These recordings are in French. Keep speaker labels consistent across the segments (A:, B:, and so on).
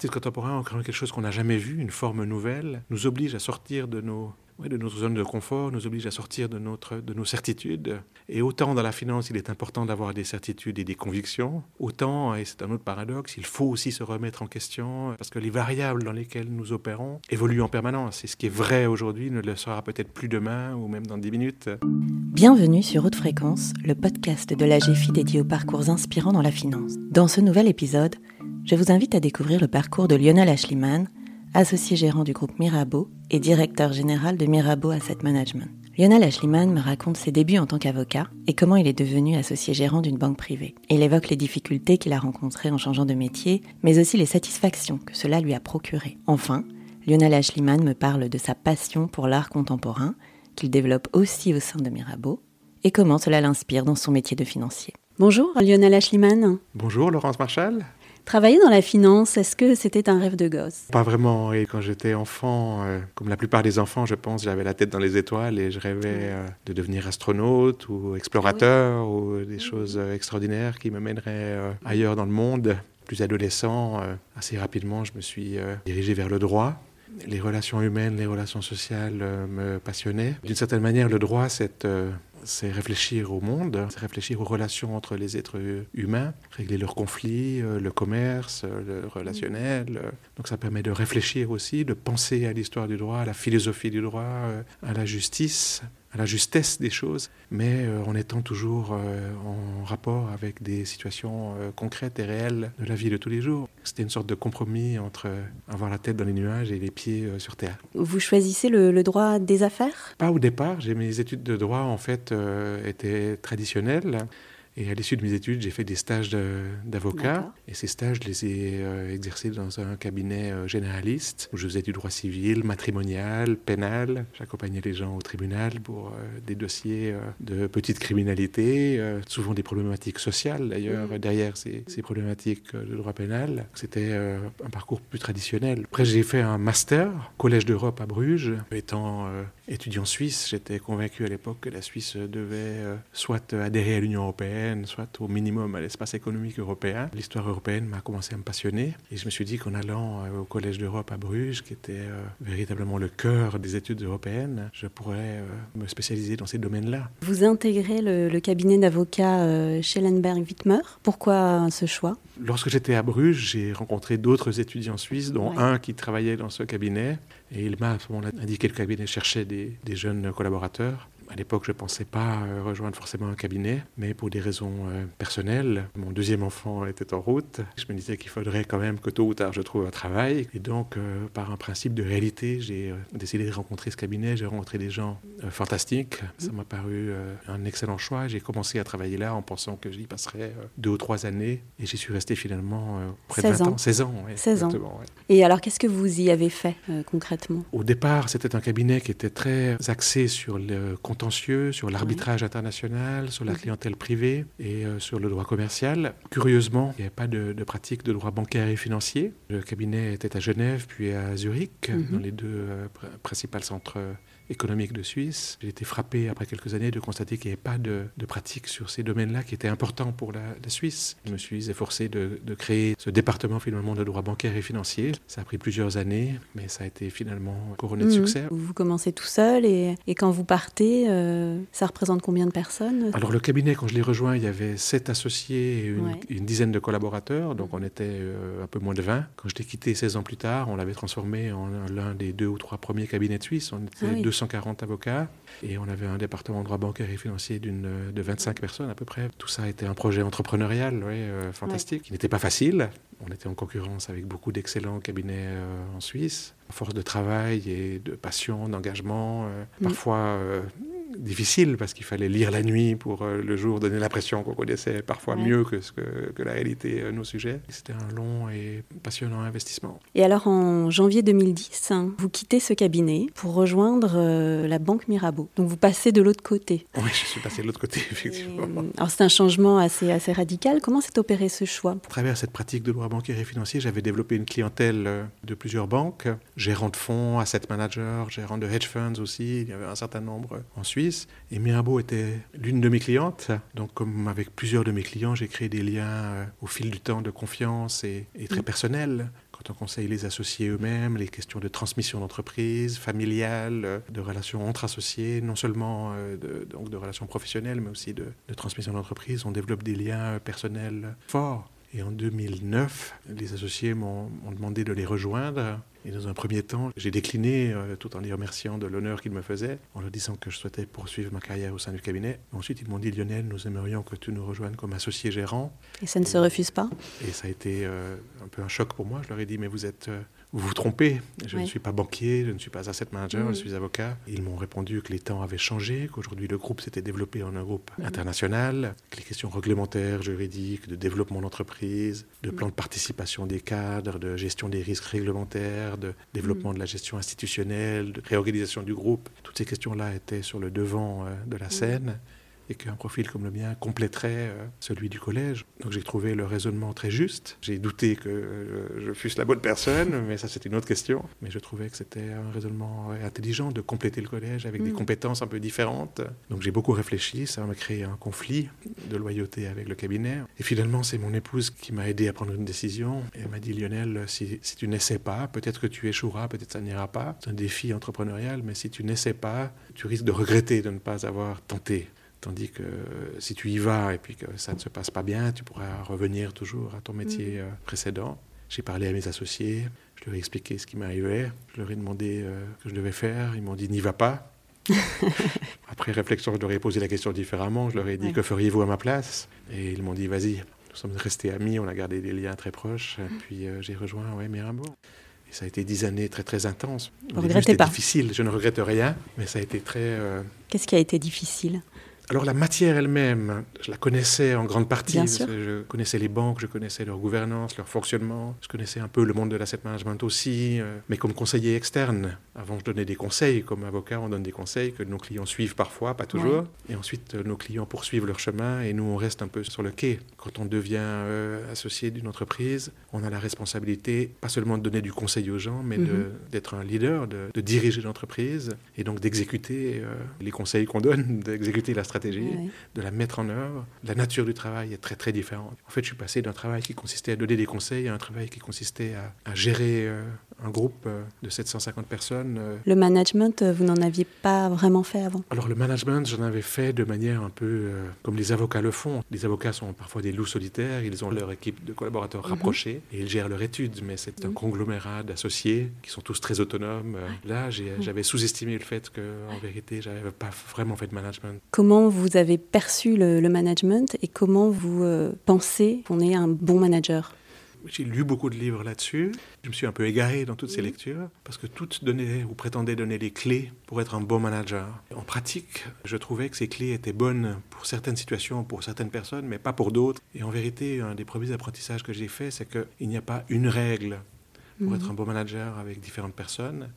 A: artistes contemporains ont créé quelque chose qu'on n'a jamais vu, une forme nouvelle, nous oblige à sortir de nos de notre zone de confort, nous oblige à sortir de, notre, de nos certitudes. Et autant dans la finance, il est important d'avoir des certitudes et des convictions, autant, et c'est un autre paradoxe, il faut aussi se remettre en question, parce que les variables dans lesquelles nous opérons évoluent en permanence. Et ce qui est vrai aujourd'hui ne le sera peut-être plus demain ou même dans 10 minutes.
B: Bienvenue sur Haute Fréquence, le podcast de la GFI dédié aux parcours inspirants dans la finance. Dans ce nouvel épisode, je vous invite à découvrir le parcours de Lionel Ashliman, associé gérant du groupe Mirabeau et directeur général de Mirabeau Asset Management. Lionel Ashliman me raconte ses débuts en tant qu'avocat et comment il est devenu associé gérant d'une banque privée. Il évoque les difficultés qu'il a rencontrées en changeant de métier, mais aussi les satisfactions que cela lui a procurées. Enfin, Lionel Ashliman me parle de sa passion pour l'art contemporain, qu'il développe aussi au sein de Mirabeau, et comment cela l'inspire dans son métier de financier. Bonjour Lionel Ashliman.
A: Bonjour Laurence Marchal.
B: Travailler dans la finance, est-ce que c'était un rêve de gosse?
A: Pas vraiment. Et quand j'étais enfant, euh, comme la plupart des enfants, je pense, j'avais la tête dans les étoiles et je rêvais euh, de devenir astronaute ou explorateur ou des choses euh, extraordinaires qui me mèneraient ailleurs dans le monde. Plus adolescent, assez rapidement, je me suis dirigé vers le droit. Les relations humaines, les relations sociales me passionnaient. D'une certaine manière, le droit, c'est c'est réfléchir au monde, c'est réfléchir aux relations entre les êtres humains, régler leurs conflits, euh, le commerce, euh, le relationnel. Donc ça permet de réfléchir aussi, de penser à l'histoire du droit, à la philosophie du droit, euh, à la justice à la justesse des choses, mais euh, en étant toujours euh, en rapport avec des situations euh, concrètes et réelles de la vie de tous les jours. C'était une sorte de compromis entre avoir la tête dans les nuages et les pieds sur terre.
B: Vous choisissez le, le, droit des affaires?
A: Pas au départ. J'ai mes études de droit en fait étaient traditionnelles. Et à l'issue de mes études, j'ai fait des stages d'avocat. Et ces stages, je les ai euh, exercés dans un cabinet euh, généraliste où je faisais du droit civil, matrimonial, pénal. J'accompagnais les gens au tribunal pour euh, des dossiers de petite criminalité, souvent des problématiques sociales d'ailleurs, mm. derrière ces, ces, problématiques de droit pénal. C'était un parcours plus traditionnel. Après, j'ai fait un master, Collège d'Europe à Bruges. Étant étudiant suisse, j'étais convaincu à l'époque que la Suisse devait soit adhérer à l'Union européenne, soit au minimum à l'espace économique européen. L'histoire européenne m'a commencé à me passionner et je me suis dit qu'en allant euh, au Collège d'Europe à Bruges, qui était euh, véritablement le cœur des études européennes, je pourrais euh, me spécialiser dans ces domaines-là.
B: Vous intégrez le, cabinet d'avocats Schellenberg-Wittmer. Pourquoi ce choix?
A: Lorsque j'étais à Bruges, j'ai rencontré d'autres étudiants suisses, dont un qui travaillait dans ce cabinet. Et il m'a à ce moment-là indiqué que le cabinet cherchait des, des jeunes collaborateurs. À l'époque, je ne pensais pas euh, rejoindre forcément un cabinet, mais pour des raisons euh, personnelles, mon deuxième enfant était en route. Je me disais qu'il faudrait quand même que tôt ou tard je trouve un travail. Et donc, euh, par un principe de réalité, j'ai décidé de rencontrer ce cabinet. J'ai rencontré des gens fantastiques. Ça m'a paru un excellent choix. J'ai commencé à travailler là en pensant que j'y passerais deux ou trois années. Et j'y suis resté finalement près de 20 ans. 16 ans.
B: 16 ans. Et alors, qu'est-ce que vous y avez fait concrètement?
A: Au départ, c'était un cabinet qui était très axé sur le contenu sur l'arbitrage international, sur la clientèle privée et euh, sur le droit commercial. Curieusement, il n'y avait pas de, pratique de droit bancaire et financier. Le cabinet était à Genève puis à Zurich, mhm. dans les deux euh, principaux centres économique de Suisse. J'ai été frappé après quelques années de constater qu'il n'y avait pas de, pratique sur ces domaines-là qui étaient importants pour la, Suisse. Je me suis efforcé de, créer ce département finalement de droit bancaire et financier. Ça a pris plusieurs années, mais ça a été finalement couronné de mhm. succès.
B: Vous commencez tout seul et, quand vous partez, euh, ça représente combien de personnes?
A: Alors le cabinet, quand je l'ai rejoint, il y avait sept associés et une, dizaine de collaborateurs, donc on était euh, un peu moins de 20. Quand je l'ai quitté 16 ans plus tard, on l'avait transformé en l'un des deux ou trois premiers cabinets de Suisse. On était ah 240 avocats et on avait un département de droit bancaire et financier d'une, de 25 personnes à peu près. Tout ça a été un projet entrepreneurial ouais, euh, fantastique, qui n'était pas facile. On était en concurrence avec beaucoup d'excellents cabinets euh, en Suisse. À force de travail et de passion, d'engagement, euh, mm. parfois difficile parce qu'il fallait lire la nuit pour euh, le jour donner l'impression qu'on connaissait parfois mieux que, ce que, que, la réalité euh, nos sujets. C'était un long et passionnant investissement.
B: Et alors en janvier 2010, hein, vous quittez ce cabinet pour rejoindre euh, la banque Mirabeau. Donc vous passez de l'autre côté.
A: Oui, je suis passé de l'autre côté, effectivement.
B: alors c'est un changement assez, assez radical. Comment s'est opéré ce choix?
A: À travers cette pratique de droit bancaire et financier, j'avais développé une clientèle de plusieurs banques, gérants de fonds, asset managers, gérants de hedge funds aussi. Il y avait un certain nombre en Suisse et Mirabeau était l'une de mes clientes. Donc, comme avec plusieurs de mes clients, j'ai créé des liens euh, au fil du temps de confiance et, très mm. personnels quand on conseille les associés eux-mêmes, les questions de transmission d'entreprise, familiale, de relations entre associés, non seulement de, donc de relations professionnelles, mais aussi de, de transmission d'entreprise. On développe des liens personnels forts. Et en 2009, les associés m'ont demandé de les rejoindre. Et dans un premier temps, j'ai décliné euh, tout en les remerciant de l'honneur qu'ils me faisaient, en leur disant que je souhaitais poursuivre ma carrière au sein du cabinet. Ensuite, ils m'ont dit Lionel, nous aimerions que tu nous rejoignes comme associé gérant.
B: Et ça ne se refuse pas?
A: Et ça a été euh, un peu un choc pour moi. Je leur ai dit Mais vous êtes. Euh, vous vous trompez, je ne suis pas banquier, je ne suis pas asset manager, je mm. suis avocat. Ils m'ont répondu que les temps avaient changé, qu'aujourd'hui le groupe s'était développé en un groupe mm. international, que les questions réglementaires, juridiques, de développement d'entreprise, de mm. plan de participation des cadres, de gestion des risques réglementaires, de développement de la gestion institutionnelle, de réorganisation du groupe, toutes ces questions-là étaient sur le devant euh, de la scène et qu'un profil comme le mien compléterait euh, celui du collège. Donc j'ai trouvé le raisonnement très juste. J'ai douté que euh, je fusse la bonne personne, mais ça c'est une autre question. Mais je trouvais que c'était un raisonnement intelligent de compléter le collège avec des mm. compétences un peu différentes. Donc j'ai beaucoup réfléchi, ça m'a créé un conflit de loyauté avec le cabinet. Et finalement c'est mon épouse qui m'a aidé à prendre une décision. Et elle m'a dit Lionel, si, si tu n'essaies pas, peut-être que tu échoueras, peut-être ça n'ira pas. C'est un défi entrepreneurial, mais si tu n'essaies pas, tu risques de regretter de ne pas avoir tenté. Tandis que si tu y vas et puis que ça ne se passe pas bien, tu pourras revenir toujours à ton métier mm. euh, précédent. J'ai parlé à mes associés, je leur ai expliqué ce qui m'arrivait, je leur ai demandé euh, ce que je devais faire, ils m'ont dit n'y va pas. Après réflexion, je leur ai posé la question différemment, je leur ai dit que feriez-vous à ma place? Et ils m'ont dit vas-y. Nous sommes restés amis, on a gardé des liens très proches, et mm. puis euh, j'ai rejoint ouais, Mirabeau. Et ça a été dix années très très intenses.
B: Vous regrettez pas?
A: difficile, je ne regrette rien, mais ça a été très...
B: Qu'est-ce qui a été difficile?
A: Alors la matière elle-même, je la connaissais en grande partie. Je connaissais les banques, je connaissais leur gouvernance, leur fonctionnement. Je connaissais un peu le monde de l'asset management aussi, euh, mais comme conseiller externe. Avant, je donnais des conseils. Comme avocat, on donne des conseils que nos clients suivent parfois, pas toujours. Et ensuite, euh, nos clients poursuivent leur chemin et nous, on reste un peu sur le quai. Quand on devient euh, associé d'une entreprise, on a la responsabilité, pas seulement de donner du conseil aux gens, mais mhm. d'être un leader, de, diriger l'entreprise et donc d'exécuter les conseils qu'on donne, d'exécuter la stratégie de la mettre en œuvre. La nature du travail est très très différente. En fait, je suis passé d'un travail qui consistait à donner des conseils à un travail qui consistait à, gérer euh, un groupe euh, de 750 personnes. Euh.
B: Le management, vous n'en aviez pas vraiment fait avant?
A: Alors le management, j'en avais fait de manière un peu comme les avocats le font. Les avocats sont parfois des loups solitaires, ils ont leur équipe de collaborateurs mhm. rapprochés et ils gèrent leur étude, mais c'est un mhm. conglomérat d'associés qui sont tous très autonomes. Là, mhm. j'avais sous-estimé le fait qu'en vérité, j'avais pas vraiment fait de management.
B: Comment vous avez perçu le, management et comment vous euh, pensez qu'on est un bon manager?
A: J'ai lu beaucoup de livres là-dessus. Je me suis un peu égaré dans toutes ces lectures parce que toutes donnaient ou prétendaient donner les clés pour être un bon manager. En pratique, je trouvais que ces clés étaient bonnes pour certaines situations, pour certaines personnes, mais pas pour d'autres. Et en vérité, un des premiers apprentissages que j'ai fait, c'est qu'il n'y a pas une règle pour mhm. être un bon manager avec différentes personnes.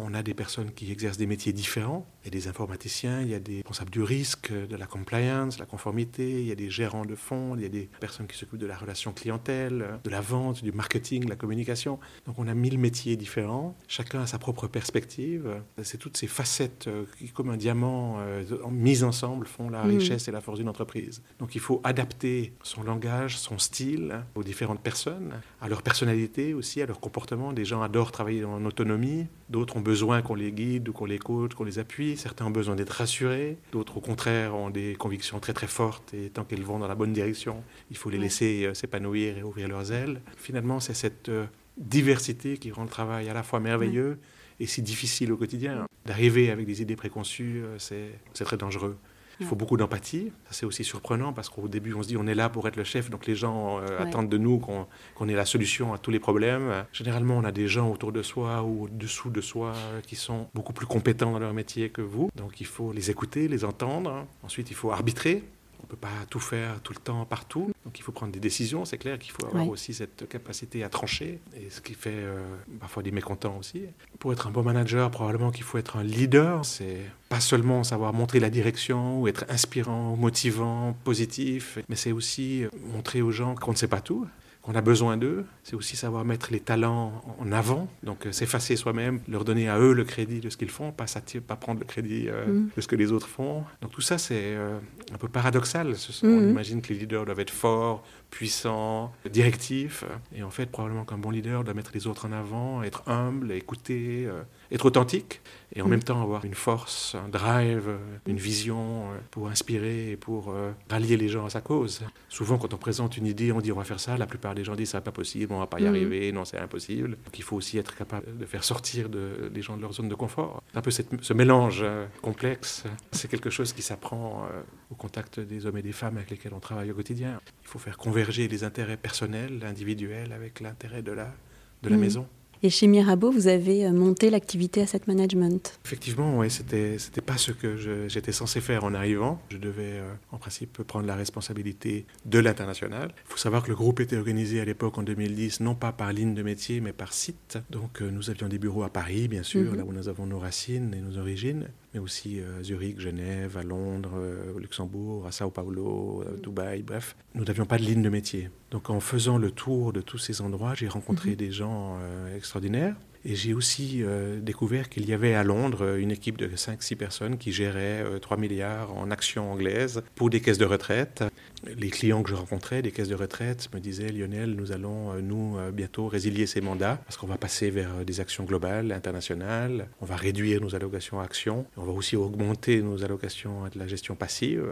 A: On a des personnes qui exercent des métiers différents. Il y a des informaticiens, il y a des responsables du risque, de la compliance, la conformité, il y a des gérants de fonds, il y a des personnes qui s'occupent de la relation clientèle, de la vente, du marketing, de la communication. Donc on a mille métiers différents. Chacun a sa propre perspective. C'est toutes ces facettes euh, qui, comme un diamant, euh, mises ensemble, font la mm. richesse et la force d'une entreprise. Donc il faut adapter son langage, son style aux différentes personnes, à leur personnalité aussi, à leur comportement. Des gens adorent travailler en autonomie, d'autres ont besoin qu'on les guide ou qu'on les coach, qu'on les appuie. Certains ont besoin d'être rassurés, d'autres au contraire ont des convictions très très fortes et tant qu'elles vont dans la bonne direction, il faut les laisser euh, s'épanouir et ouvrir leurs ailes. Finalement, c'est cette euh, diversité qui rend le travail à la fois merveilleux et si difficile au quotidien. D'arriver avec des idées préconçues, euh, c'est très dangereux. Il faut beaucoup d'empathie. C'est aussi surprenant parce qu'au début, on se dit on est là pour être le chef, donc les gens euh, attendent de nous qu'on ait la solution à tous les problèmes. Généralement, on a des gens autour de soi ou au-dessous de soi euh, qui sont beaucoup plus compétents dans leur métier que vous. Donc il faut les écouter, les entendre. Ensuite, il faut arbitrer on ne peut pas tout faire tout le temps, partout. Donc il faut prendre des décisions, c'est clair qu'il faut avoir aussi cette capacité à trancher, et ce qui fait euh, parfois des mécontents aussi. Pour être un bon manager, probablement qu'il faut être un leader, c'est pas seulement savoir montrer la direction ou être inspirant, motivant, positif, mais c'est aussi montrer aux gens qu'on ne sait pas tout, qu'on a besoin d'eux. C'est aussi savoir mettre les talents en avant, donc euh, s'effacer soi-même, leur donner à eux le crédit de ce qu'ils font, pas, pas prendre le crédit euh, mm. de ce que les autres font. Donc tout ça, c'est euh, un peu paradoxal. On mm. imagine que les leaders doivent être forts, puissants, directifs. Et en fait, probablement qu'un bon leader doit mettre les autres en avant, être humble, écouter, être authentique et en mm. même temps avoir une force, un drive, une vision pour inspirer et pour rallier les gens à sa cause. Souvent, quand on présente une idée, on dit on va faire ça, la plupart des gens disent c'est pas possible, on va pas y arriver, non, c'est impossible. Donc il faut aussi être capable de faire sortir de, les gens de leur zone de confort. Un peu ce mélange euh, complexe, c'est quelque chose qui s'apprend euh, au contact des hommes et des femmes avec lesquels on travaille au quotidien. Il faut faire converger les intérêts personnels, individuels, avec l'intérêt de la, de la mm. maison.
B: Et chez Mirabeau, vous avez euh, monté l'activité Asset Management.
A: Effectivement, oui, c'était c'était pas ce que j'étais censé faire en arrivant. Je devais, euh, en principe, prendre la responsabilité de l'international. Il faut savoir que le groupe était organisé à l'époque en 2010, non pas par ligne de métier, mais par site. Donc, euh, nous avions des bureaux à Paris, bien sûr, mhm. là où nous avons nos racines et nos origines, mais aussi à Zurich, Genève, à Londres, au Luxembourg, à Sao Paulo, à Dubaï, bref. Nous n'avions pas de ligne de métier. Donc, en faisant le tour de tous ces endroits, j'ai rencontré mhm. des gens extraordinaire. Et j'ai aussi euh, découvert qu'il y avait à Londres euh, une équipe de 5-6 personnes qui gérait 3 euh, milliards en actions anglaises pour des caisses de retraite. Les clients que je rencontrais, des caisses de retraite, me disaient Lionel, nous allons, nous, bientôt résilier ces mandats parce qu'on va passer vers des actions globales, internationales. On va réduire nos allocations actions. On va aussi augmenter nos allocations à de la gestion passive.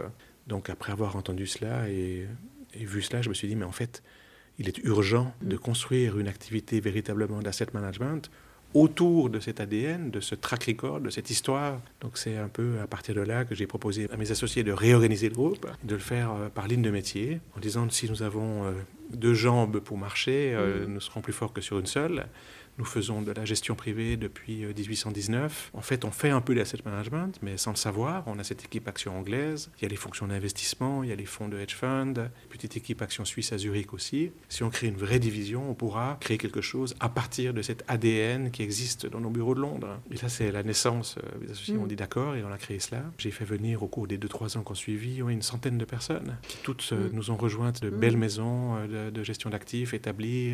A: Donc, après avoir entendu cela et vu cela, je me suis dit Mais en fait, il est urgent de construire une activité véritablement d'asset management autour de cet ADN, de ce track record, de cette histoire. Donc c'est un peu à partir de là que j'ai proposé à mes associés de réorganiser le groupe, de le faire euh, par ligne de métier, en disant si nous avons euh, deux jambes pour marcher, euh, mm. nous serons plus forts que sur une seule. Nous faisons de la gestion privée depuis 1819. Euh, en fait, on fait un peu d'asset management, mais sans le savoir. On a cette équipe action anglaise. Il y a les fonctions d'investissement, il y a les fonds de hedge fund, petite équipe action suisse à Zurich aussi. Si on crée une vraie division, on pourra créer quelque chose à partir de cet ADN qui existe dans nos bureaux de Londres. Et ça, c'est la naissance. Euh, les associés mm. ont dit d'accord et on a créé cela. J'ai fait venir au cours des 2-3 ans qu'on suivi une centaine de personnes qui toutes euh, mm. nous ont rejointes de mm. belles maisons de, de gestion d'actifs établies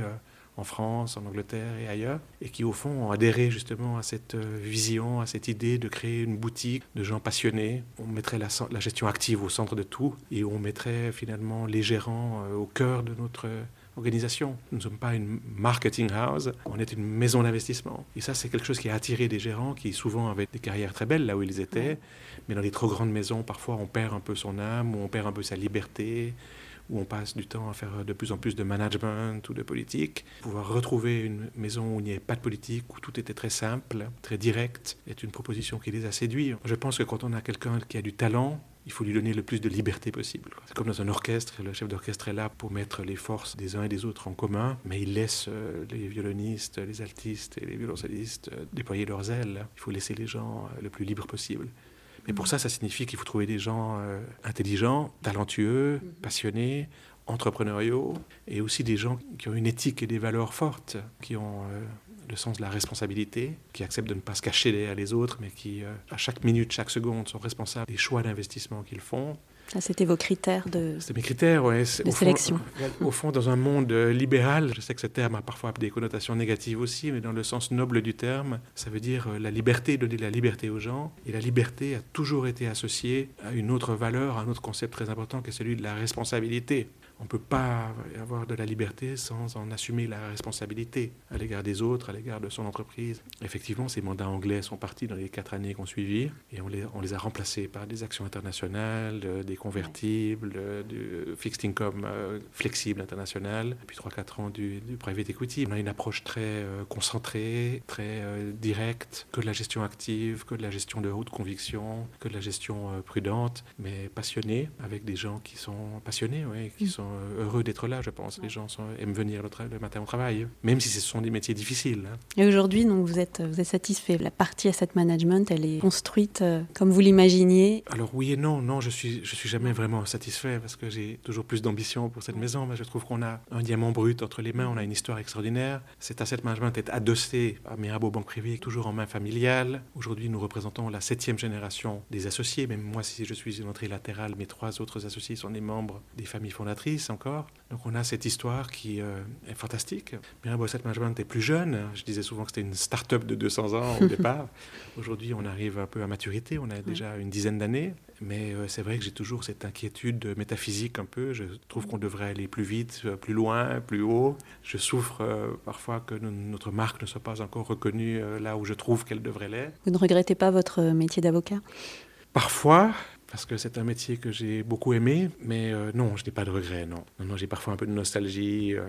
A: en France, en Angleterre et ailleurs, et qui au fond ont adhéré justement à cette euh, vision, à cette idée de créer une boutique de gens passionnés. On mettrait la, gestion active au centre de tout et on mettrait finalement les gérants euh, au cœur de notre organisation. Nous ne sommes pas une marketing house, on est une maison d'investissement. Et ça, c'est quelque chose qui a attiré des gérants qui souvent avaient des carrières très belles là où ils étaient, mais dans les trop grandes maisons, parfois on perd un peu son âme ou on perd un peu sa liberté où on passe du temps à faire de plus en plus de management ou de politique. Pouvoir retrouver une maison où il n'y avait pas de politique, où tout était très simple, très direct, est une proposition qui les a séduits. Je pense que quand on a quelqu'un qui a du talent, il faut lui donner le plus de liberté possible. C'est comme dans un orchestre, le chef d'orchestre est là pour mettre les forces des uns et des autres en commun, mais il laisse euh, les violonistes, les altistes et les violoncellistes euh, déployer leurs ailes. Il faut laisser les gens euh, le plus libres possible. Mais pour ça, ça signifie qu'il faut trouver des gens euh, intelligents, talentueux, mhm. passionnés, entrepreneuriaux, et aussi des gens qui ont une éthique et des valeurs fortes, qui ont euh, le sens de la responsabilité, qui acceptent de ne pas se cacher derrière les autres, mais qui, euh, à chaque minute, chaque seconde, sont responsables des choix d'investissement qu'ils font,
B: ça, c'était vos critères de,
A: mes critères, ouais.
B: de sélection.
A: au fond, dans un monde euh, libéral, je sais que ce terme a parfois des connotations négatives aussi, mais dans le sens noble du terme, ça veut dire euh, la liberté, donner la liberté aux gens. Et la liberté a toujours été associée à une autre valeur, à un autre concept très important qui est celui de la responsabilité. On ne peut pas avoir de la liberté sans en assumer la responsabilité à l'égard des autres, à l'égard de son entreprise. Effectivement, ces mandats anglais sont partis dans les quatre années qu'on suivit et on les, on les, a remplacés par des actions internationales, euh, des convertibles, euh, du fixed income euh, flexible international, puis 3-4 ans du, private equity. On a une approche très concentrée, très directe, que de la gestion active, que de la gestion de haute conviction, que de la gestion prudente, mais passionnée, avec des gens qui sont passionnés, ouais, qui mm. sont euh, heureux d'être là, je pense. Les gens sont, aiment venir le, matin au travail, même si ce sont des métiers difficiles. Hein.
B: Et aujourd'hui, donc, vous êtes, vous êtes satisfait La partie asset management, elle est construite euh, comme vous l'imaginiez
A: Alors oui et non. Non, je suis, je suis jamais vraiment satisfait parce que j'ai toujours plus d'ambition pour cette maison. Mais je trouve qu'on a un diamant brut entre les mains. On a une histoire extraordinaire. Cet asset management est adossé à Mirabeau Banque Privée, toujours en main familiale. Aujourd'hui, nous représentons la septième génération des associés. Même moi, si je suis une entrée latérale, mes trois autres associés sont des membres des familles fondatrices. Encore. Donc on a cette histoire qui euh, est fantastique. Mirabeau Asset Management est plus jeune. Je disais souvent que c'était une start-up de 200 ans au départ. Aujourd'hui, on arrive un peu à maturité. On a déjà une dizaine d'années. Mais euh, c'est vrai que j'ai toujours cette inquiétude métaphysique un peu. Je trouve qu'on devrait aller plus vite, euh, plus loin, plus haut. Je souffre parfois que notre marque ne soit pas encore reconnue là où je trouve qu'elle devrait l'être.
B: Vous ne regrettez pas votre métier d'avocat?
A: Parfois, parce que c'est un métier que j'ai beaucoup aimé, mais euh, non, je n'ai pas de regrets, non. Non, non j'ai parfois un peu de nostalgie. Euh,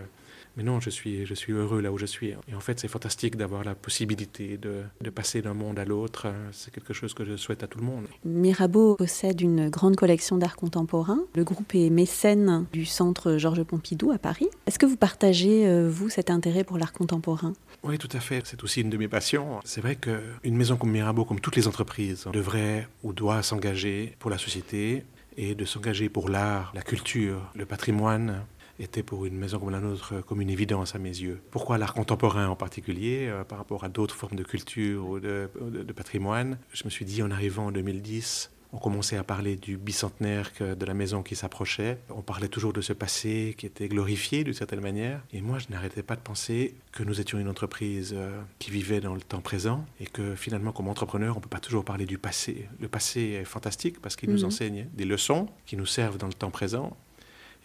A: mais non, je suis, je suis heureux là où je suis. Et en fait, c'est fantastique d'avoir la possibilité de, de passer d'un monde à l'autre. C'est quelque chose que je souhaite à tout le monde.
B: Mirabeau possède une grande collection d'art contemporain. Le groupe est mécène du centre Georges Pompidou à Paris. Est-ce que vous partagez, euh, vous, cet intérêt pour l'art contemporain?
A: Oui, tout à fait. C'est aussi une de mes passions. C'est vrai qu'une maison comme Mirabeau, comme toutes les entreprises, devrait ou doit s'engager pour la société et de s'engager pour l'art, la culture, le patrimoine, était pour une maison comme la nôtre comme une évidence à mes yeux. Pourquoi l'art contemporain en particulier, euh, par rapport à d'autres formes de culture ou de, patrimoine? Je me suis dit en arrivant en 2010, on commençait à parler du bicentenaire de la maison qui s'approchait. On parlait toujours de ce passé qui était glorifié d'une certaine manière. Et moi, je n'arrêtais pas de penser que nous étions une entreprise euh, qui vivait dans le temps présent et que finalement, comme entrepreneur, on ne peut pas toujours parler du passé. Le passé est fantastique parce qu'il nous mhm. enseigne des leçons qui nous servent dans le temps présent.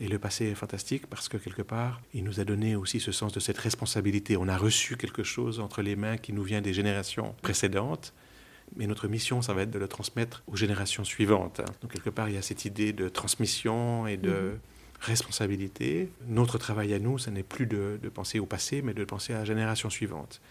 A: Et le passé est fantastique parce que quelque part, il nous a donné aussi ce sens de cette responsabilité. On a reçu quelque chose entre les mains qui nous vient des générations précédentes. Mais notre mission, ça va être de le transmettre aux générations suivantes. Donc quelque part, il y a cette idée de transmission et de, mhm responsabilité. Notre travail à nous, ce n'est plus de, penser au passé, mais de penser à la génération suivante.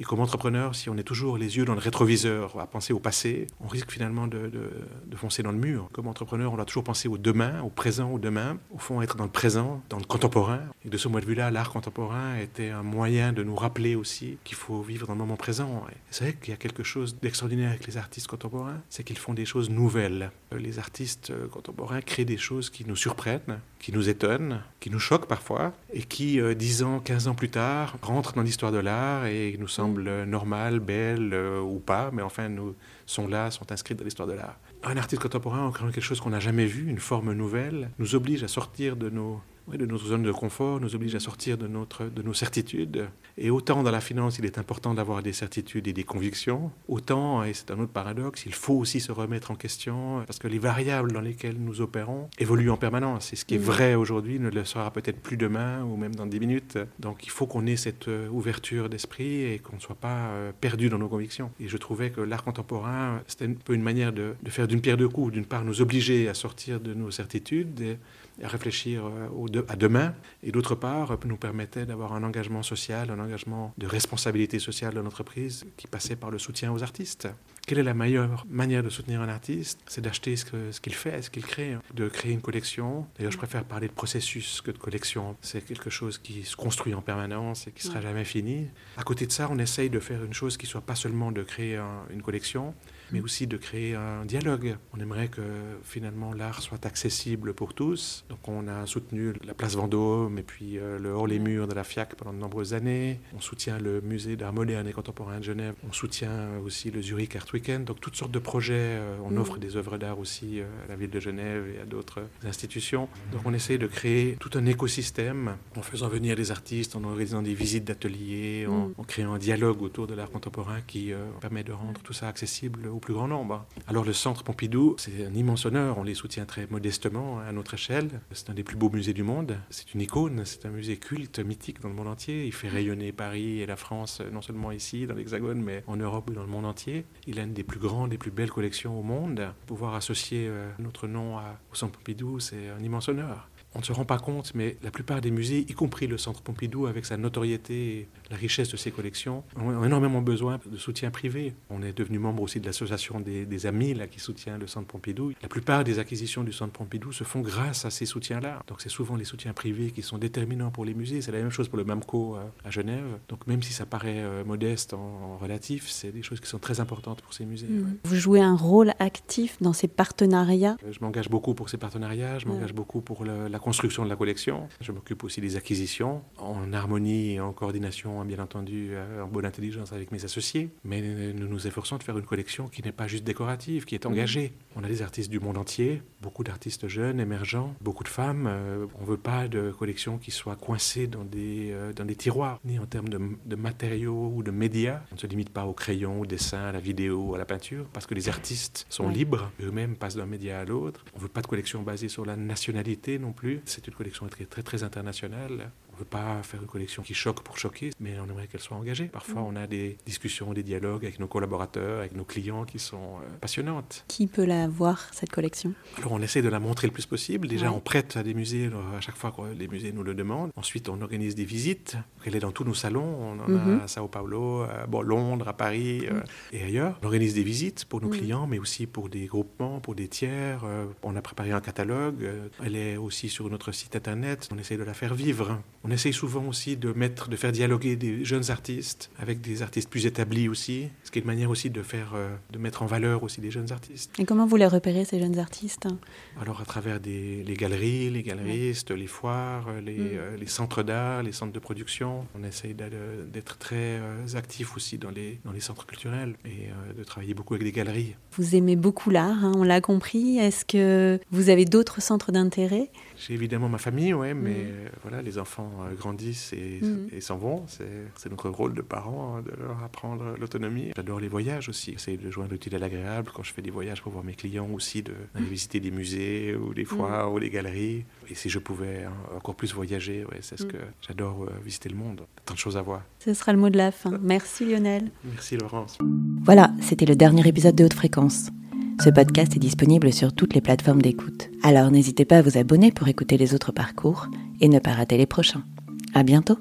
A: Et comme entrepreneur, si on est toujours les yeux dans le rétroviseur à penser au passé, on risque finalement de, de, foncer dans le mur. Comme entrepreneur, on doit toujours penser au demain, au présent, au demain, au fond être dans le présent, dans le contemporain. Et de ce point de vue-là, l'art contemporain était un moyen de nous rappeler aussi qu'il faut vivre dans le moment présent. C'est vrai qu'il y a quelque chose d'extraordinaire avec les artistes contemporains, c'est qu'ils font des choses nouvelles. Les artistes contemporains créent des choses qui nous surprennent, qui nous nous étonne, qui nous choque parfois, et qui, euh, 10 ans, 15 ans plus tard, rentrent dans l'histoire de l'art et nous semblent normales, belles euh, ou pas, mais enfin nous sont là, sont inscrits dans l'histoire de l'art. Un artiste contemporain, en créant quelque chose qu'on n'a jamais vu, une forme nouvelle, nous oblige à sortir de nos de notre zone de confort, nous oblige à sortir de, notre, de nos certitudes. Et autant dans la finance, il est important d'avoir des certitudes et des convictions, autant, et c'est un autre paradoxe, il faut aussi se remettre en question, parce que les variables dans lesquelles nous opérons évoluent en permanence. Et ce qui est vrai aujourd'hui ne le sera peut-être plus demain ou même dans 10 minutes. Donc il faut qu'on ait cette euh, ouverture d'esprit et qu'on ne soit pas euh, perdu dans nos convictions. Et je trouvais que l'art contemporain, c'était un peu une manière de, de faire d'une pierre deux coups. D'une part, nous obliger à sortir de nos certitudes, et, à réfléchir euh, à demain, et d'autre part, nous permettait d'avoir un engagement social, un engagement de responsabilité sociale de l'entreprise qui passait par le soutien aux artistes. Quelle est la meilleure manière de soutenir un artiste? C'est d'acheter ce qu'il fait, ce qu'il crée, de créer une collection. D'ailleurs, je préfère parler de processus que de collection. C'est quelque chose qui se construit en permanence et qui sera jamais fini. À côté de ça, on essaye de faire une chose qui soit pas seulement de créer une collection, mais aussi de créer un dialogue. On aimerait que finalement l'art soit accessible pour tous. Donc on a soutenu la place Vendôme et puis euh, le hors-les-murs de la FIAC pendant de nombreuses années. On soutient le musée d'art moderne et contemporain de Genève. On soutient aussi le Zurich Art Weekend. Donc toutes sortes de projets. Euh, on mm. offre des œuvres d'art aussi euh, à la ville de Genève et à d'autres institutions. Donc on essaie de créer tout un écosystème en faisant venir des artistes, en organisant des visites d'ateliers, en, mm. créant un dialogue autour de l'art contemporain qui permet de rendre tout ça accessible plus grand nombre. Alors le Centre Pompidou, c'est un immense honneur, on les soutient très modestement à notre échelle. C'est un des plus beaux musées du monde, c'est une icône, c'est un musée culte, mythique dans le monde entier. Il fait rayonner Paris et la France, non seulement ici, dans l'Hexagone, mais en Europe et dans le monde entier. Il a une des plus grandes et plus belles collections au monde. Pouvoir associer euh, notre nom au Centre Pompidou, c'est un immense honneur. On ne se rend pas compte, mais la plupart des musées, y compris le Centre Pompidou, avec sa notoriété et la richesse de ses collections, ont énormément besoin de soutien privé. On est devenu membre aussi de l'association des, amis là, qui soutient le Centre Pompidou. La plupart des acquisitions du Centre Pompidou se font grâce à ces soutiens-là. Donc c'est souvent les soutiens privés qui sont déterminants pour les musées. C'est la même chose pour le MAMCO euh, à Genève. Donc même si ça paraît euh, modeste en, relatif, c'est des choses qui sont très importantes pour ces musées.
B: Mmh. Vous jouez un rôle actif dans ces partenariats?
A: Je m'engage beaucoup pour ces partenariats, je m'engage beaucoup pour la la construction de la collection. Je m'occupe aussi des acquisitions, en harmonie et en coordination, bien entendu, euh, en bonne intelligence avec mes associés. Mais nous nous efforçons de faire une collection qui n'est pas juste décorative, qui est mmh. engagée. On a des artistes du monde entier, beaucoup d'artistes jeunes, émergents, beaucoup de femmes. Euh, on ne veut pas de collection qui soit coincée dans des, euh, dans des tiroirs, ni en termes de, de, matériaux ou de médias. On ne se limite pas au crayon, au dessin, à la vidéo, à la peinture, parce que les artistes sont libres, eux-mêmes passent d'un média à l'autre. On ne veut pas de collection basée sur la nationalité non plus. C'est une collection très, très, internationale. On ne veut pas faire une collection qui choque pour choquer, mais on aimerait qu'elle soit engagée. Parfois, mm. on a des discussions, des dialogues avec nos collaborateurs, avec nos clients qui sont euh, passionnantes.
B: Qui peut la voir, cette collection?
A: Alors, on essaie de la montrer le plus possible. Déjà, on prête à des musées à chaque fois que les musées nous le demandent. Ensuite, on organise des visites. Elle est dans tous nos salons. On en a mm-hmm. à Sao Paulo, à Londres, à Paris euh, mm. et ailleurs. On organise des visites pour nos mm. clients, mais aussi pour des groupements, pour des tiers. Euh, on a préparé un catalogue. Elle est aussi sur notre site internet. On essaie de la faire vivre. On essaye souvent aussi de mettre, de faire dialoguer des jeunes artistes avec des artistes plus établis aussi, ce qui est une manière aussi de faire, euh, de mettre en valeur aussi des jeunes artistes.
B: Et comment vous les repérez ces jeunes artistes?
A: Alors à travers des, les galeries, les galeristes, les foires, les, mm. euh, les centres d'art, les centres de production. On essaye d'être très euh, actifs aussi dans les, dans les centres culturels et de travailler beaucoup avec des galeries.
B: Vous aimez beaucoup l'art, hein, on l'a compris. Est-ce que vous avez d'autres centres d'intérêt?
A: J'ai évidemment ma famille, ouais, mais mm. voilà, les enfants euh, grandissent mm. et s'en vont. C'est notre rôle de parents hein, de leur apprendre l'autonomie. J'adore les voyages aussi. J'essaie de joindre l'utile à l'agréable quand je fais des voyages pour voir mes clients aussi, d'aller de visiter des musées ou des foires mm. ou des galeries. Et si je pouvais hein, encore plus voyager, ouais, c'est ce que j'adore euh, visiter le monde. Tant de choses à voir.
B: Ce sera le mot de la fin. Merci Lionel.
A: Merci Laurence.
B: Voilà, c'était le dernier épisode de Haute Fréquence. Ce podcast est disponible sur toutes les plateformes d'écoute. Alors n'hésitez pas à vous abonner pour écouter les autres parcours et ne pas rater les prochains. À bientôt!